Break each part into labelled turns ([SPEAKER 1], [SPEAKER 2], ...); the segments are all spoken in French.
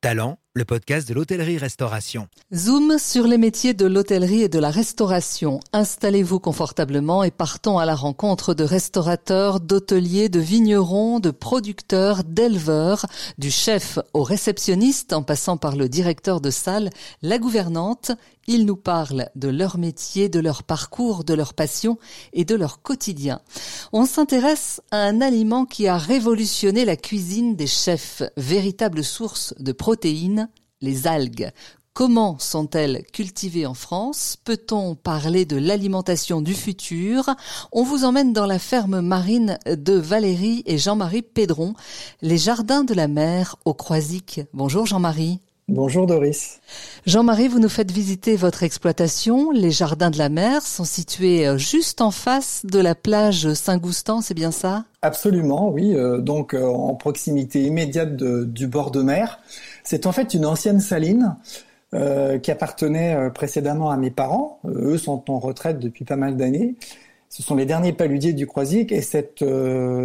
[SPEAKER 1] Talent, le podcast de l'hôtellerie-restauration.
[SPEAKER 2] Zoom sur les métiers de l'hôtellerie et de la restauration. Installez-vous confortablement et partons à la rencontre de restaurateurs, d'hôteliers, de vignerons, de producteurs, d'éleveurs, du chef au réceptionniste en passant par le directeur de salle, la gouvernante. Ils nous parlent de leur métier, de leur parcours, de leur passion et de leur quotidien. On s'intéresse à un aliment qui a révolutionné la cuisine des chefs, véritable source de protéines, les algues. Comment sont-elles cultivées en France? Peut-on parler de l'alimentation du futur? On vous emmène dans la ferme marine de Valérie et Jean-Marie Pédron, les jardins de la mer au Croisic. Bonjour Jean-Marie.
[SPEAKER 3] Bonjour Doris.
[SPEAKER 2] Jean-Marie, vous nous faites visiter votre exploitation. Les jardins de la mer sont situés euh, juste en face de la plage Saint-Goustan, c'est bien ça?
[SPEAKER 3] Absolument, oui. Euh, donc euh, en proximité immédiate du bord de mer. C'est en fait une ancienne saline qui appartenait précédemment à mes parents. eux sont en retraite depuis pas mal d'années. Ce sont les derniers paludiers du Croisic et cette,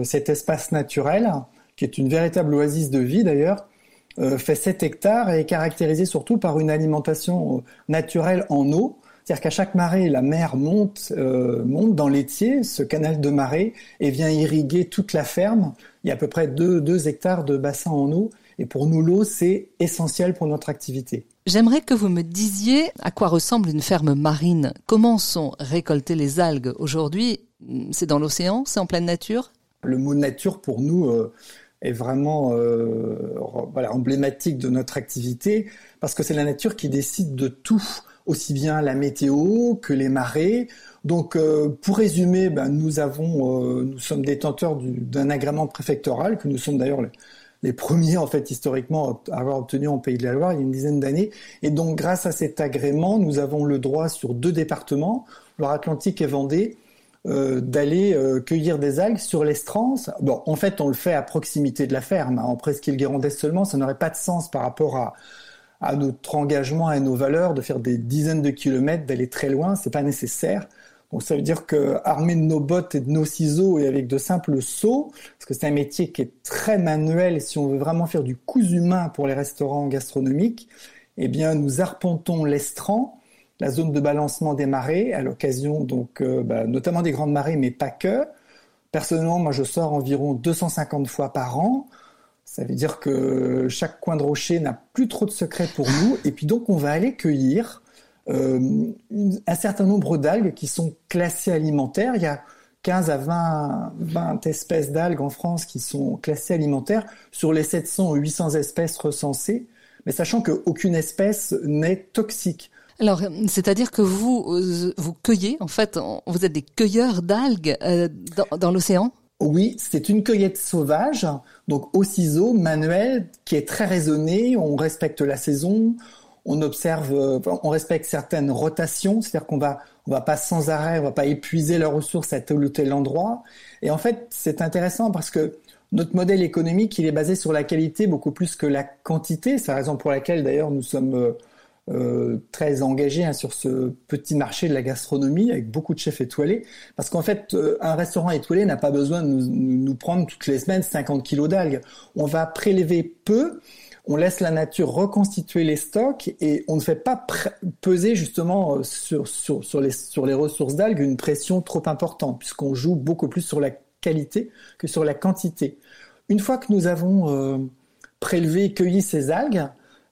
[SPEAKER 3] cet espace naturel, qui est une véritable oasis de vie d'ailleurs, fait 7 hectares et est caractérisé surtout par une alimentation euh, naturelle en eau. C'est-à-dire qu'à chaque marée, la mer monte, euh, monte dans l'étier, ce canal de marée, et vient irriguer toute la ferme. Il y a à peu près 2, hectares de bassin en eau. Et pour nous, l'eau, c'est essentiel pour notre activité.
[SPEAKER 2] J'aimerais que vous me disiez à quoi ressemble une ferme marine. Comment sont récoltées les algues aujourd'hui? C'est dans l'océan? C'est en pleine nature?
[SPEAKER 3] Le mot nature, pour nous, est vraiment euh, voilà, emblématique de notre activité parce que c'est la nature qui décide de tout, aussi bien la météo que les marées. Donc, euh, pour résumer, ben, nous avons, euh, nous sommes détenteurs d'un agrément préfectoral que nous sommes d'ailleurs les, premiers en fait historiquement à avoir obtenu en Pays de la Loire il y a une dizaine d'années. Et donc, grâce à cet agrément, nous avons le droit sur deux départements, Loire-Atlantique et Vendée, euh, d'aller euh, cueillir des algues sur l'Estrance. Bon, en fait, on le fait à proximité de la ferme, hein, en presqu'île Guérondès seulement. Ça n'aurait pas de sens par rapport à, à notre engagement et à nos valeurs de faire des dizaines de kilomètres, d'aller très loin. C'est pas nécessaire. Donc ça veut dire que armés de nos bottes et de nos ciseaux et avec de simples seaux, parce que c'est un métier qui est très manuel, si on veut vraiment faire du cousu humain pour les restaurants gastronomiques, eh bien nous arpentons l'estran la zone de balancement des marées à l'occasion donc euh, bah, notamment des grandes marées, mais pas que. Personnellement, moi je sors environ 250 fois par an. Ça veut dire que chaque coin de rocher n'a plus trop de secrets pour nous. Et puis donc on va aller cueillir euh, un certain nombre d'algues qui sont classées alimentaires. Il y a 15 à 20, 20 espèces d'algues en France qui sont classées alimentaires sur les 700 ou 800 espèces recensées, mais sachant qu'aucune espèce n'est toxique.
[SPEAKER 2] Alors, c'est-à-dire que vous euh, vous cueillez, en fait, vous êtes des cueilleurs d'algues euh, dans, l'océan?
[SPEAKER 3] Oui, c'est une cueillette sauvage, donc au ciseau, manuel, qui est très raisonnée. On respecte la saison, on observe, euh, on respecte certaines rotations, c'est-à-dire qu'on va, on va pas sans arrêt, on va pas épuiser la ressource à tel ou tel endroit. Et en fait, c'est intéressant parce que notre modèle économique, il est basé sur la qualité beaucoup plus que la quantité. C'est la raison pour laquelle, d'ailleurs, nous sommes euh, très engagé hein, sur ce petit marché de la gastronomie avec beaucoup de chefs étoilés. Parce qu'en fait, euh, un restaurant étoilé n'a pas besoin de nous, nous, prendre toutes les semaines 50 kilos d'algues. On va prélever peu, on laisse la nature reconstituer les stocks et on ne fait pas peser justement euh, sur, sur, sur, les, sur les ressources d'algues une pression trop importante puisqu'on joue beaucoup plus sur la qualité que sur la quantité. Une fois que nous avons euh, prélevé, cueilli ces algues,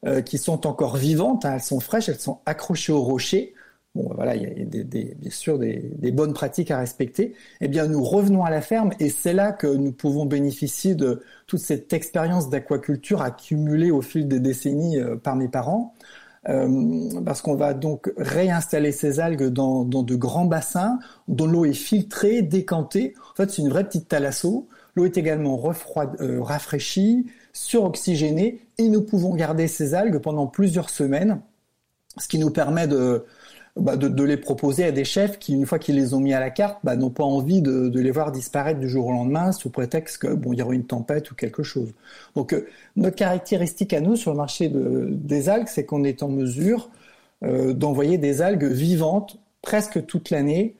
[SPEAKER 3] euh, qui sont encore vivantes, hein, elles sont fraîches, elles sont accrochées au rocher. Bon, voilà, il y a des, des, bien sûr des, des, bonnes pratiques à respecter. Eh bien, nous revenons à la ferme et c'est là que nous pouvons bénéficier de toute cette expérience d'aquaculture accumulée au fil des décennies euh, par mes parents. Euh, parce qu'on va donc réinstaller ces algues dans, dans de grands bassins dont l'eau est filtrée, décantée. En fait, c'est une vraie petite thalasso. L'eau est également refroid, euh, rafraîchie, suroxygénée, et nous pouvons garder ces algues pendant plusieurs semaines, ce qui nous permet de, bah, de, les proposer à des chefs qui, une fois qu'ils les ont mis à la carte, bah, n'ont pas envie de, les voir disparaître du jour au lendemain sous prétexte que bon, il y aura une tempête ou quelque chose. Donc, euh, notre caractéristique à nous sur le marché des algues, c'est qu'on est en mesure euh, d'envoyer des algues vivantes presque toute l'année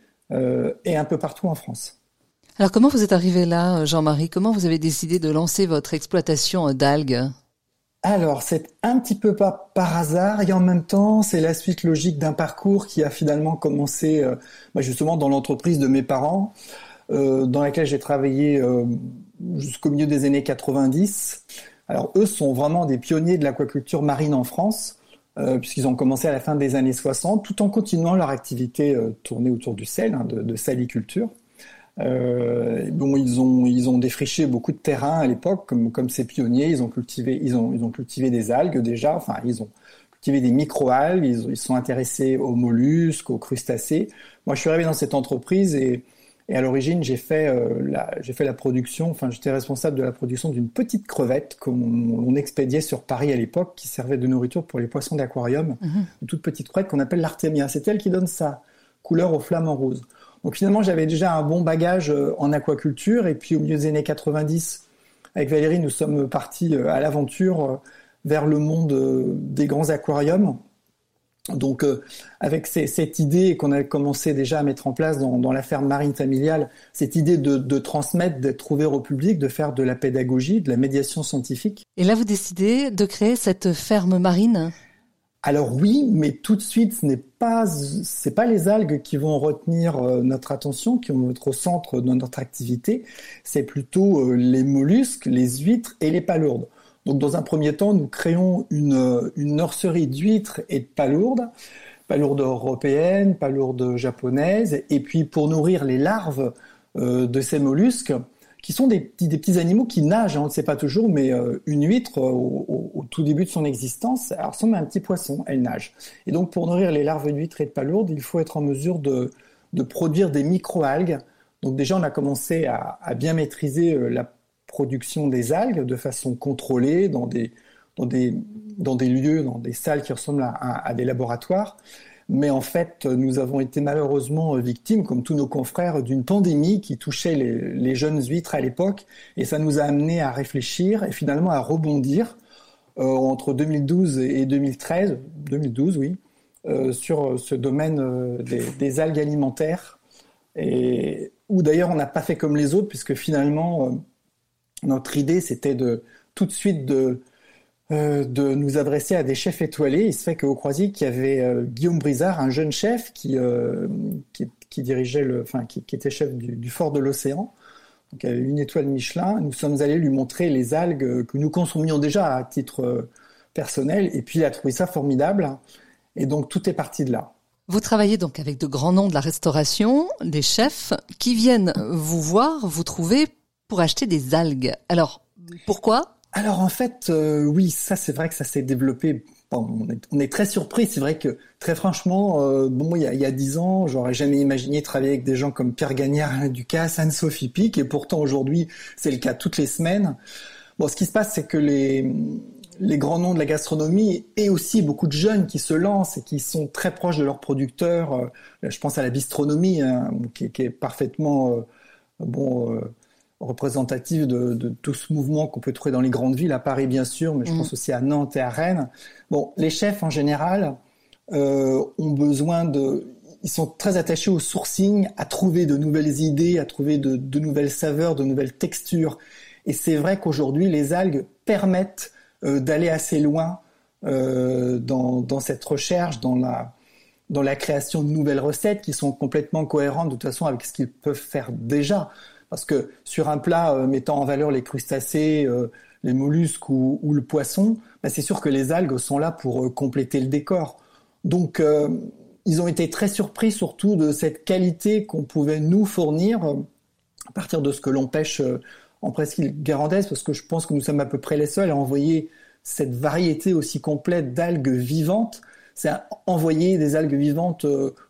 [SPEAKER 3] et un peu partout en France.
[SPEAKER 2] Alors comment vous êtes arrivé là, Jean-Marie? Comment vous avez décidé de lancer votre exploitation d'algues?
[SPEAKER 3] Alors, c'est un petit peu pas par hasard et en même temps, c'est la suite logique d'un parcours qui a finalement commencé euh, bah, justement dans l'entreprise de mes parents, euh, dans laquelle j'ai travaillé euh, jusqu'au milieu des années 90. Alors, eux sont vraiment des pionniers de l'aquaculture marine en France, puisqu'ils ont commencé à la fin des années 60, tout en continuant leur activité tournée autour du sel, hein, de, de saliculture. Euh, bon, ils ont ils ont défriché beaucoup de terrain à l'époque, comme comme ces pionniers. Ils ont cultivé ils ont ils ont cultivé des algues déjà. Enfin, ils ont cultivé des micro-algues. Ils, ils sont intéressés aux mollusques, aux crustacés. Moi, je suis arrivé dans cette entreprise et et à l'origine, j'ai fait euh, la j'ai fait la production. Enfin, j'étais responsable de la production d'une petite crevette qu'on expédiait sur Paris à l'époque, qui servait de nourriture pour les poissons d'aquarium. Mhm. Une toute petite crevette qu'on appelle l'artémia. C'est elle qui donne sa couleur au flamant rose. Donc finalement, j'avais déjà un bon bagage euh, en aquaculture. Et puis au milieu des années 90, avec Valérie, nous sommes partis euh, à l'aventure euh, vers le monde des grands aquariums. Donc, avec cette idée qu'on a commencé déjà à mettre en place dans, la ferme marine familiale, cette idée de, de transmettre, d'être ouvert au public, de faire de la pédagogie, de la médiation scientifique.
[SPEAKER 2] Et là, vous décidez de créer cette ferme marine?
[SPEAKER 3] Alors oui, mais tout de suite, ce n'est pas, c'est pas les algues qui vont retenir euh, notre attention, qui vont être au centre de notre activité. C'est plutôt euh, les mollusques, les huîtres et les palourdes. Donc, dans un premier temps, nous créons une, euh, une nurserie d'huîtres et de palourdes, palourdes européennes, palourdes japonaises, et puis pour nourrir les larves de ces mollusques, qui sont des petits, animaux qui nagent, hein, on ne sait pas toujours, mais euh, une huître, euh, au, tout début de son existence, elle ressemble à un petit poisson, elle nage. Et donc pour nourrir les larves d'huîtres et de palourdes, il faut être en mesure de, de produire des micro-algues. Donc déjà, on a commencé à, bien maîtriser euh, la production des algues de façon contrôlée dans des, dans des, dans des lieux, dans des salles qui ressemblent à des laboratoires. Mais en fait, nous avons été malheureusement victimes, comme tous nos confrères, d'une pandémie qui touchait les, jeunes huîtres à l'époque. Et ça nous a amené à réfléchir et finalement à rebondir euh, entre 2012 et 2013, 2012 oui, euh, sur ce domaine euh, des, algues alimentaires. Et où d'ailleurs on n'a pas fait comme les autres, puisque finalement notre idée c'était de tout de suite de euh, de nous adresser à des chefs étoilés. Il se fait qu'au Croisic, il y avait euh, Guillaume Brizard, un jeune chef qui, euh, qui, dirigeait le, enfin, qui, était chef du, fort de l'océan. Donc, une étoile Michelin. Nous sommes allés lui montrer les algues que nous consommions déjà à titre personnel. Et puis, il a trouvé ça formidable. Et donc, tout est parti de là.
[SPEAKER 2] Vous travaillez donc avec de grands noms de la restauration, des chefs qui viennent vous voir, vous trouver pour acheter des algues. Alors, pourquoi?
[SPEAKER 3] Alors en fait, euh, oui, ça c'est vrai que ça s'est développé. on, est, très surpris. C'est vrai que très franchement, euh, bon, il y a dix ans, j'aurais jamais imaginé travailler avec des gens comme Pierre Gagnard, Alain Ducasse, Anne-Sophie Pic, et pourtant aujourd'hui, c'est le cas toutes les semaines. Bon, ce qui se passe, c'est que les les grands noms de la gastronomie et aussi beaucoup de jeunes qui se lancent et qui sont très proches de leurs producteurs. Euh, je pense à la bistronomie, hein, qui, qui, est parfaitement bon représentative de, tout ce mouvement qu'on peut trouver dans les grandes villes, à Paris bien sûr, mais je mm. pense aussi à Nantes et à Rennes. Bon, les chefs en général euh, ont besoin de, ils sont très attachés au sourcing, à trouver de nouvelles idées, à trouver de, nouvelles saveurs, de nouvelles textures. Et c'est vrai qu'aujourd'hui, les algues permettent euh, d'aller assez loin euh, dans, dans, cette recherche, dans la, dans la création de nouvelles recettes qui sont complètement cohérentes de toute façon avec ce qu'ils peuvent faire déjà. Parce que sur un plat euh, mettant en valeur les crustacés, euh, les mollusques ou, le poisson, bah, c'est sûr que les algues sont là pour euh, compléter le décor. Donc, ils ont été très surpris surtout de cette qualité qu'on pouvait nous fournir à partir de ce que l'on pêche en presqu'île guérandaise, parce que je pense que nous sommes à peu près les seuls à envoyer cette variété aussi complète d'algues vivantes. C'est envoyer des algues vivantes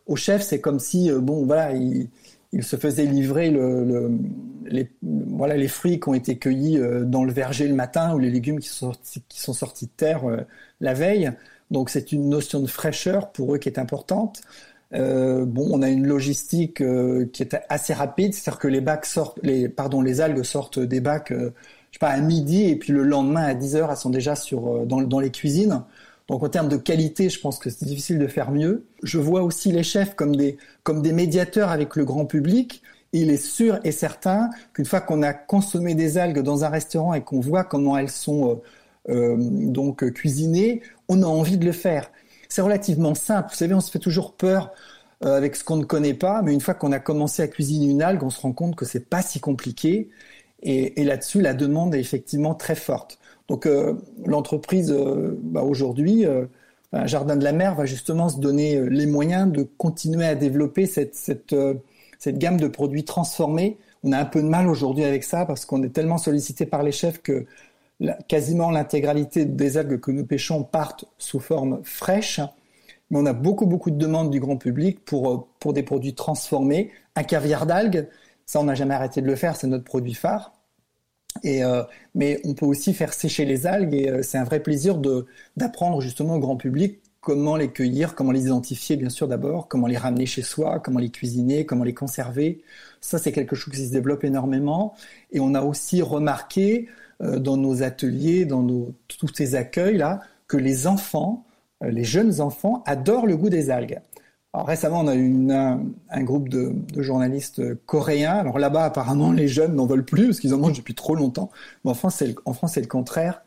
[SPEAKER 3] au chef, c'est comme si, bon, voilà, il, il se faisait livrer le, les, fruits qui ont été cueillis euh, dans le verger le matin ou les légumes qui sont sortis, de terre euh, la veille. Donc c'est une notion de fraîcheur pour eux qui est importante. Euh, bon, on a une logistique qui est assez rapide, c'est-à-dire que les bacs sortent, les pardon, les algues sortent des bacs, je sais à midi et puis le lendemain à 10 heures, elles sont déjà dans les cuisines. Donc en termes de qualité, je pense que c'est difficile de faire mieux. Je vois aussi les chefs comme des, comme médiateurs avec le grand public. Il est sûr et certain qu'une fois qu'on a consommé des algues dans un restaurant et qu'on voit comment elles sont donc cuisiner, on a envie de le faire. C'est relativement simple. Vous savez, on se fait toujours peur avec ce qu'on ne connaît pas, mais une fois qu'on a commencé à cuisiner une algue, on se rend compte que c'est pas si compliqué. Et là-dessus, la demande est effectivement très forte. Donc l'entreprise, bah, aujourd'hui, Jardin de la Mer va justement se donner les moyens de continuer à développer cette, cette, cette gamme de produits transformés. On a un peu de mal aujourd'hui avec ça parce qu'on est tellement sollicité par les chefs que quasiment l'intégralité des algues que nous pêchons partent sous forme fraîche. Mais on a beaucoup, beaucoup de demandes du grand public pour, euh, pour des produits transformés. Un caviar d'algues, ça, on n'a jamais arrêté de le faire, c'est notre produit phare. Et, euh, mais on peut aussi faire sécher les algues et euh, c'est un vrai plaisir d'apprendre justement au grand public comment les cueillir, comment les identifier bien sûr d'abord, comment les ramener chez soi, comment les cuisiner, comment les conserver. Ça, c'est quelque chose qui se développe énormément. Et on a aussi remarqué euh, dans nos ateliers, dans nos, tous ces accueils-là, que les enfants, euh, les jeunes enfants, adorent le goût des algues. Récemment, on a eu un, groupe de, journalistes coréens. Alors là-bas, apparemment, les jeunes n'en veulent plus parce qu'ils en mangent depuis trop longtemps. Mais en France, c'est le contraire.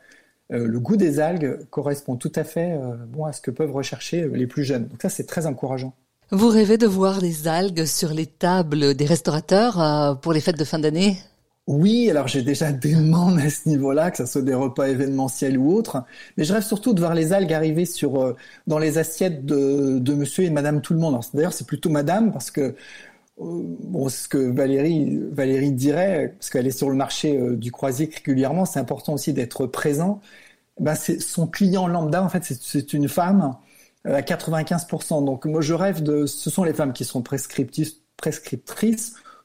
[SPEAKER 3] Euh, le goût des algues correspond tout à fait euh, à ce que peuvent rechercher euh, les plus jeunes. Donc ça, c'est très encourageant.
[SPEAKER 2] Vous rêvez de voir les algues sur les tables des restaurateurs pour les fêtes de fin d'année?
[SPEAKER 3] Oui, alors j'ai déjà des demandes à ce niveau-là, que ce soit des repas événementiels ou autres, mais je rêve surtout de voir les algues arriver sur dans les assiettes de, de Monsieur et Madame tout le monde. D'ailleurs, c'est plutôt Madame parce que bon, ce que Valérie, Valérie dirait, parce qu'elle est sur le marché euh, du croisier régulièrement, c'est important aussi d'être présent. Ben, son client lambda, en fait, c'est une femme euh, à 95%. Donc moi, je rêve de, ce sont les femmes qui sont prescriptrices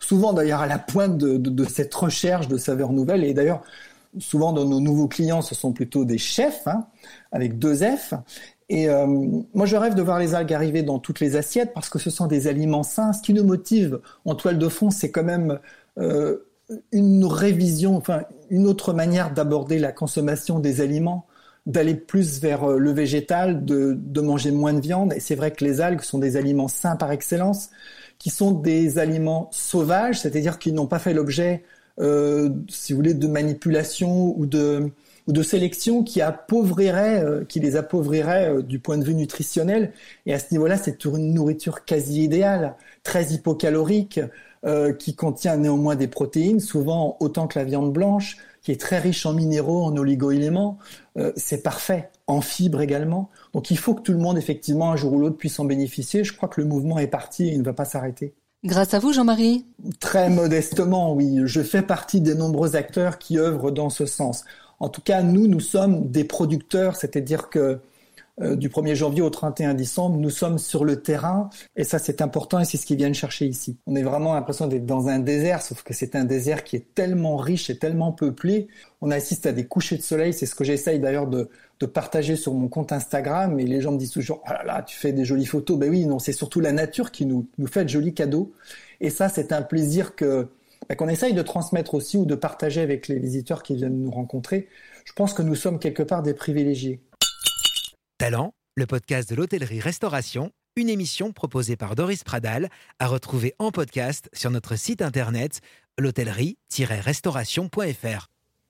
[SPEAKER 3] souvent d'ailleurs à la pointe de, cette recherche de saveurs nouvelles. Et d'ailleurs, souvent dans nos nouveaux clients, ce sont plutôt des chefs, hein, avec deux F. Et euh, moi, je rêve de voir les algues arriver dans toutes les assiettes parce que ce sont des aliments sains. Ce qui nous motive en toile de fond, c'est quand même euh, une révision, enfin une autre manière d'aborder la consommation des aliments, d'aller plus vers euh, le végétal, de manger moins de viande. Et c'est vrai que les algues sont des aliments sains par excellence, qui sont des aliments sauvages, c'est-à-dire qu'ils n'ont pas fait l'objet, euh, si vous voulez, de manipulation ou de ou de sélection qui appauvrirait, euh, qui les appauvrirait euh, du point de vue nutritionnel. Et à ce niveau-là, c'est une nourriture quasi idéale, très hypocalorique, qui contient néanmoins des protéines, souvent autant que la viande blanche, qui est très riche en minéraux, en oligo-éléments. c'est parfait, en fibres également. Donc il faut que tout le monde, effectivement, un jour ou l'autre, puisse en bénéficier. Je crois que le mouvement est parti et il ne va pas s'arrêter.
[SPEAKER 2] Grâce à vous, Jean-Marie?
[SPEAKER 3] Très modestement, oui. Je fais partie des nombreux acteurs qui œuvrent dans ce sens. En tout cas, nous, nous sommes des producteurs, c'est-à-dire que du 1er janvier au 31 décembre, nous sommes sur le terrain et ça c'est important et c'est ce qu'ils viennent chercher ici. On a vraiment l'impression d'être dans un désert, sauf que c'est un désert qui est tellement riche et tellement peuplé. On assiste à des couchers de soleil, c'est ce que j'essaye d'ailleurs de, partager sur mon compte Instagram et les gens me disent toujours ah là là tu fais des jolies photos. Ben oui, non, c'est surtout la nature qui nous, nous fait de jolis cadeaux et ça c'est un plaisir que bah, qu'on essaye de transmettre aussi ou de partager avec les visiteurs qui viennent nous rencontrer. Je pense que nous sommes quelque part des privilégiés.
[SPEAKER 1] Talent, le podcast de l'hôtellerie-restauration, une émission proposée par Doris Pradal, à retrouver en podcast sur notre site internet l'hôtellerie-restauration.fr.